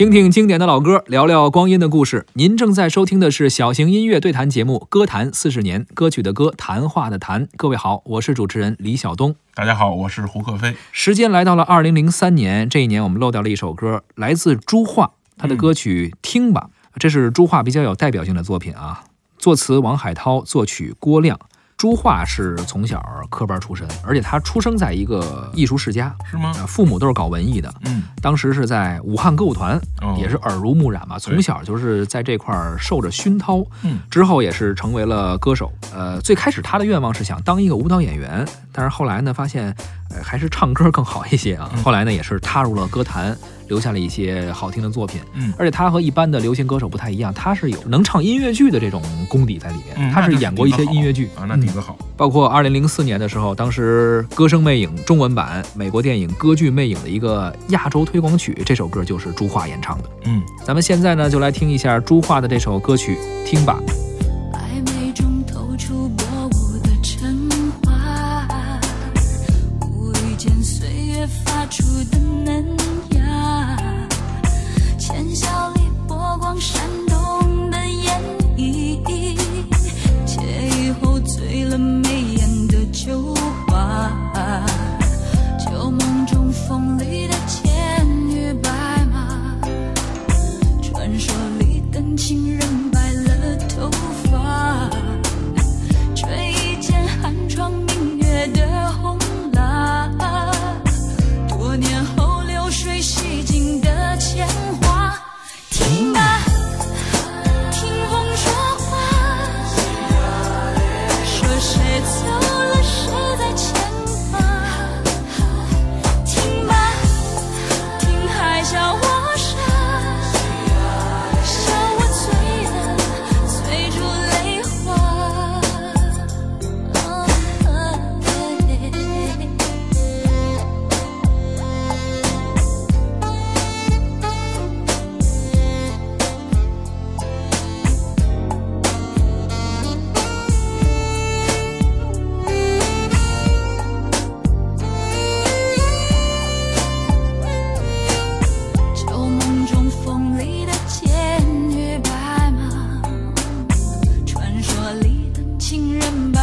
听听经典的老歌，聊聊光阴的故事。您正在收听的是小型音乐对谈节目《歌坛四十年》，歌曲的歌，谈话的谈。各位好，我是主持人李晓东。大家好，我是胡克飞。时间来到了二零零三年，这一年我们漏掉了一首歌，来自朱桦，他的歌曲《听吧》，这是朱桦比较有代表性的作品啊。作词王海涛，作曲郭亮。朱桦是从小科班出身，而且他出生在一个艺术世家，是吗？父母都是搞文艺的。嗯，当时是在武汉歌舞团，哦也是耳濡目染嘛，从小就是在这块儿受着熏陶。嗯，之后也是成为了歌手。呃，最开始他的愿望是想当一个舞蹈演员，但是后来呢，发现呃还是唱歌更好一些啊。嗯后来呢，也是踏入了歌坛，留下了一些好听的作品嗯。而且他和一般的流行歌手不太一样他是有能唱音乐剧的这种功底在里面他是演过一些音乐剧。啊那底子好。包括二零零四年的时候当时歌声魅影中文版美国电影歌剧魅影的一个亚洲推广曲这首歌就是朱桦演唱的。嗯。咱们现在呢就来听一下朱桦的这首歌曲听吧。暧昧中透出薄雾的尘花无意间岁月发出的难醉了眉眼的酒。情人吧。